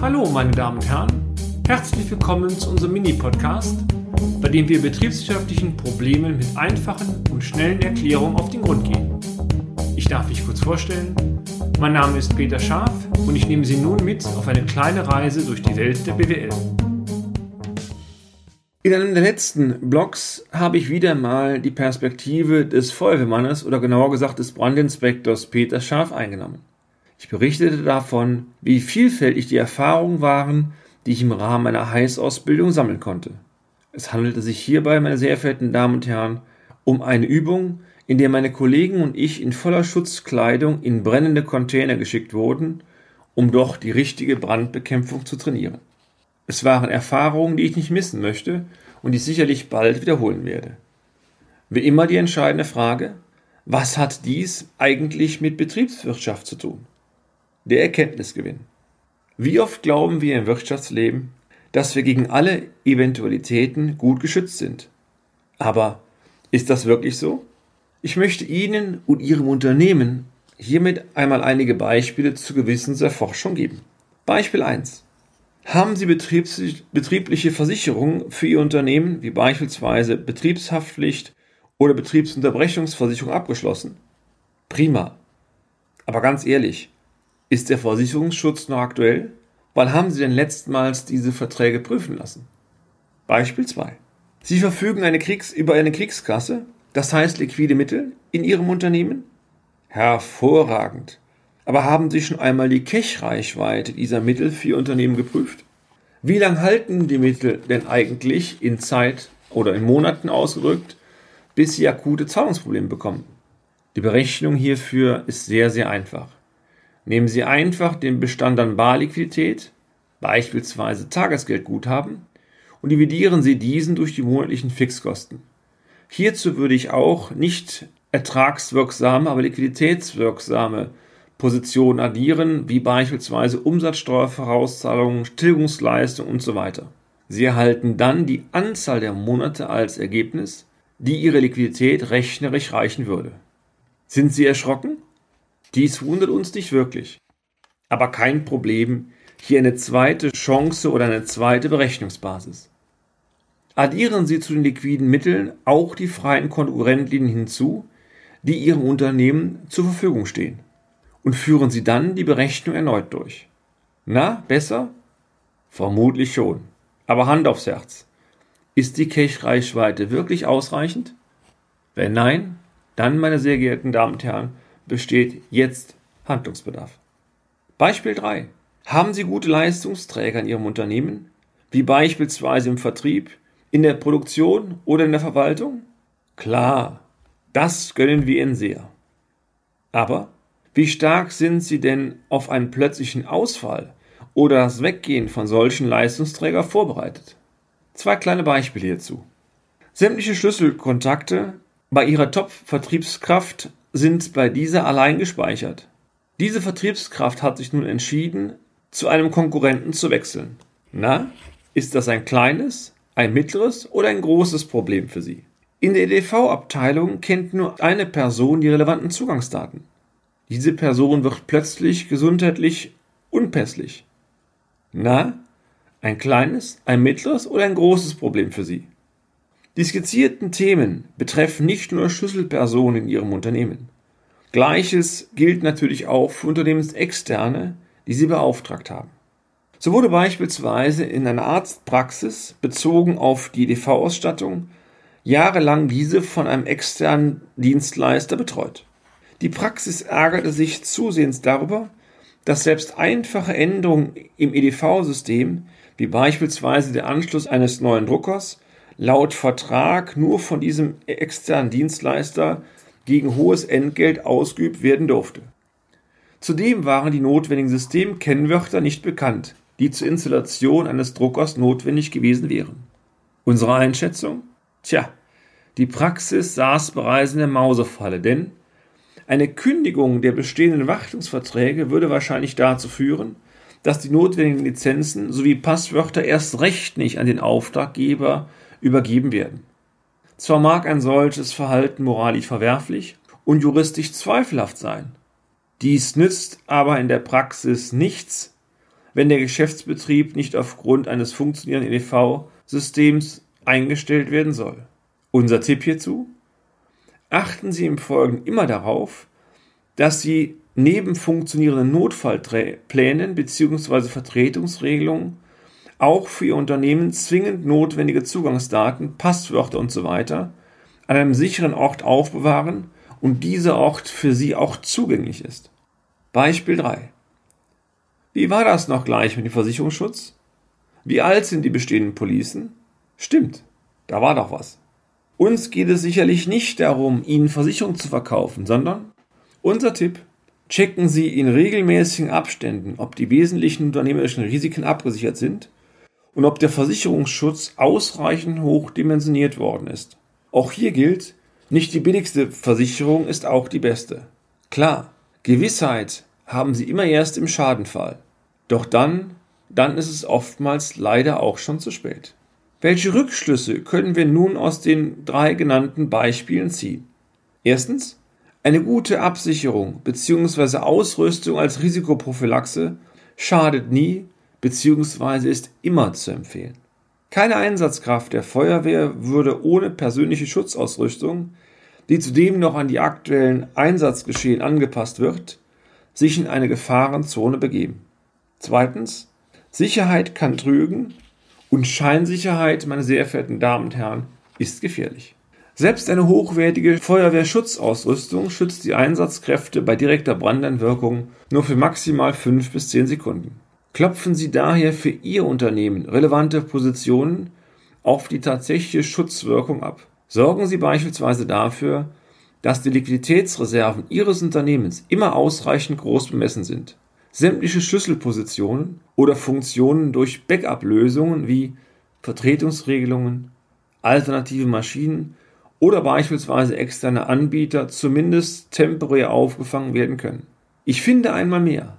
Hallo, meine Damen und Herren. Herzlich willkommen zu unserem Mini-Podcast, bei dem wir betriebswirtschaftlichen Problemen mit einfachen und schnellen Erklärungen auf den Grund gehen. Ich darf mich kurz vorstellen. Mein Name ist Peter Scharf und ich nehme Sie nun mit auf eine kleine Reise durch die Welt der BWL. In einem der letzten Blogs habe ich wieder mal die Perspektive des Feuerwehrmannes oder genauer gesagt des Brandinspektors Peter Scharf eingenommen. Ich berichtete davon, wie vielfältig die Erfahrungen waren, die ich im Rahmen meiner Heißausbildung sammeln konnte. Es handelte sich hierbei, meine sehr verehrten Damen und Herren, um eine Übung, in der meine Kollegen und ich in voller Schutzkleidung in brennende Container geschickt wurden, um doch die richtige Brandbekämpfung zu trainieren. Es waren Erfahrungen, die ich nicht missen möchte und die ich sicherlich bald wiederholen werde. Wie immer die entscheidende Frage, was hat dies eigentlich mit Betriebswirtschaft zu tun? Der Erkenntnisgewinn. Wie oft glauben wir im Wirtschaftsleben, dass wir gegen alle Eventualitäten gut geschützt sind? Aber ist das wirklich so? Ich möchte Ihnen und Ihrem Unternehmen hiermit einmal einige Beispiele zur Gewissenserforschung geben. Beispiel 1. Haben Sie betriebliche Versicherungen für Ihr Unternehmen, wie beispielsweise Betriebshaftpflicht oder Betriebsunterbrechungsversicherung abgeschlossen? Prima. Aber ganz ehrlich, ist der Versicherungsschutz noch aktuell? Wann haben Sie denn letztmals diese Verträge prüfen lassen? Beispiel 2. Sie verfügen eine Kriegs über eine Kriegskasse, das heißt liquide Mittel, in Ihrem Unternehmen? Hervorragend. Aber haben Sie schon einmal die Cash-Reichweite dieser Mittel für Ihr Unternehmen geprüft? Wie lange halten die Mittel denn eigentlich in Zeit oder in Monaten ausgedrückt, bis Sie akute Zahlungsprobleme bekommen? Die Berechnung hierfür ist sehr, sehr einfach. Nehmen Sie einfach den Bestand an Barliquidität, beispielsweise Tagesgeldguthaben, und dividieren Sie diesen durch die monatlichen Fixkosten. Hierzu würde ich auch nicht ertragswirksame, aber liquiditätswirksame Positionen addieren, wie beispielsweise Umsatzsteuervorauszahlungen, Tilgungsleistung und so weiter. Sie erhalten dann die Anzahl der Monate als Ergebnis, die Ihre Liquidität rechnerisch reichen würde. Sind Sie erschrocken? Dies wundert uns nicht wirklich. Aber kein Problem, hier eine zweite Chance oder eine zweite Berechnungsbasis. Addieren Sie zu den liquiden Mitteln auch die freien Konkurrentlinien hinzu, die Ihrem Unternehmen zur Verfügung stehen und führen Sie dann die Berechnung erneut durch. Na, besser? Vermutlich schon. Aber Hand aufs Herz. Ist die Cache-Reichweite wirklich ausreichend? Wenn nein, dann, meine sehr geehrten Damen und Herren, besteht jetzt Handlungsbedarf. Beispiel 3. Haben Sie gute Leistungsträger in Ihrem Unternehmen, wie beispielsweise im Vertrieb, in der Produktion oder in der Verwaltung? Klar, das gönnen wir Ihnen sehr. Aber wie stark sind Sie denn auf einen plötzlichen Ausfall oder das Weggehen von solchen Leistungsträgern vorbereitet? Zwei kleine Beispiele hierzu. Sämtliche Schlüsselkontakte bei Ihrer Top-Vertriebskraft sind bei dieser allein gespeichert. Diese Vertriebskraft hat sich nun entschieden, zu einem Konkurrenten zu wechseln. Na, ist das ein kleines, ein mittleres oder ein großes Problem für Sie? In der EDV-Abteilung kennt nur eine Person die relevanten Zugangsdaten. Diese Person wird plötzlich gesundheitlich unpässlich. Na, ein kleines, ein mittleres oder ein großes Problem für Sie? Die skizzierten Themen betreffen nicht nur Schlüsselpersonen in Ihrem Unternehmen. Gleiches gilt natürlich auch für Unternehmensexterne, die Sie beauftragt haben. So wurde beispielsweise in einer Arztpraxis bezogen auf die DV-Ausstattung jahrelang diese von einem externen Dienstleister betreut. Die Praxis ärgerte sich zusehends darüber, dass selbst einfache Änderungen im EDV-System, wie beispielsweise der Anschluss eines neuen Druckers, laut Vertrag nur von diesem externen Dienstleister gegen hohes Entgelt ausgeübt werden durfte. Zudem waren die notwendigen Systemkennwörter nicht bekannt, die zur Installation eines Druckers notwendig gewesen wären. Unsere Einschätzung? Tja, die Praxis saß bereits in der Mausefalle, denn eine Kündigung der bestehenden Wartungsverträge würde wahrscheinlich dazu führen, dass die notwendigen Lizenzen sowie Passwörter erst recht nicht an den Auftraggeber übergeben werden. Zwar mag ein solches Verhalten moralisch verwerflich und juristisch zweifelhaft sein, dies nützt aber in der Praxis nichts, wenn der Geschäftsbetrieb nicht aufgrund eines funktionierenden EDV-Systems eingestellt werden soll. Unser Tipp hierzu? Achten Sie im Folgenden immer darauf, dass Sie neben funktionierenden Notfallplänen bzw. Vertretungsregelungen auch für Ihr Unternehmen zwingend notwendige Zugangsdaten, Passwörter usw. So an einem sicheren Ort aufbewahren und dieser Ort für Sie auch zugänglich ist. Beispiel 3. Wie war das noch gleich mit dem Versicherungsschutz? Wie alt sind die bestehenden Policen? Stimmt, da war doch was. Uns geht es sicherlich nicht darum, Ihnen Versicherung zu verkaufen, sondern unser Tipp, checken Sie in regelmäßigen Abständen, ob die wesentlichen unternehmerischen Risiken abgesichert sind und ob der Versicherungsschutz ausreichend hoch dimensioniert worden ist. Auch hier gilt, nicht die billigste Versicherung ist auch die beste. Klar, Gewissheit haben Sie immer erst im Schadenfall. Doch dann, dann ist es oftmals leider auch schon zu spät. Welche Rückschlüsse können wir nun aus den drei genannten Beispielen ziehen? Erstens, eine gute Absicherung bzw. Ausrüstung als Risikoprophylaxe schadet nie bzw. ist immer zu empfehlen. Keine Einsatzkraft der Feuerwehr würde ohne persönliche Schutzausrüstung, die zudem noch an die aktuellen Einsatzgeschehen angepasst wird, sich in eine Gefahrenzone begeben. Zweitens, Sicherheit kann trügen und Scheinsicherheit, meine sehr verehrten Damen und Herren, ist gefährlich. Selbst eine hochwertige Feuerwehrschutzausrüstung schützt die Einsatzkräfte bei direkter Brandeinwirkung nur für maximal 5 bis 10 Sekunden. Klopfen Sie daher für Ihr Unternehmen relevante Positionen auf die tatsächliche Schutzwirkung ab. Sorgen Sie beispielsweise dafür, dass die Liquiditätsreserven Ihres Unternehmens immer ausreichend groß bemessen sind sämtliche Schlüsselpositionen oder Funktionen durch Backup-Lösungen wie Vertretungsregelungen, alternative Maschinen oder beispielsweise externe Anbieter zumindest temporär aufgefangen werden können. Ich finde einmal mehr,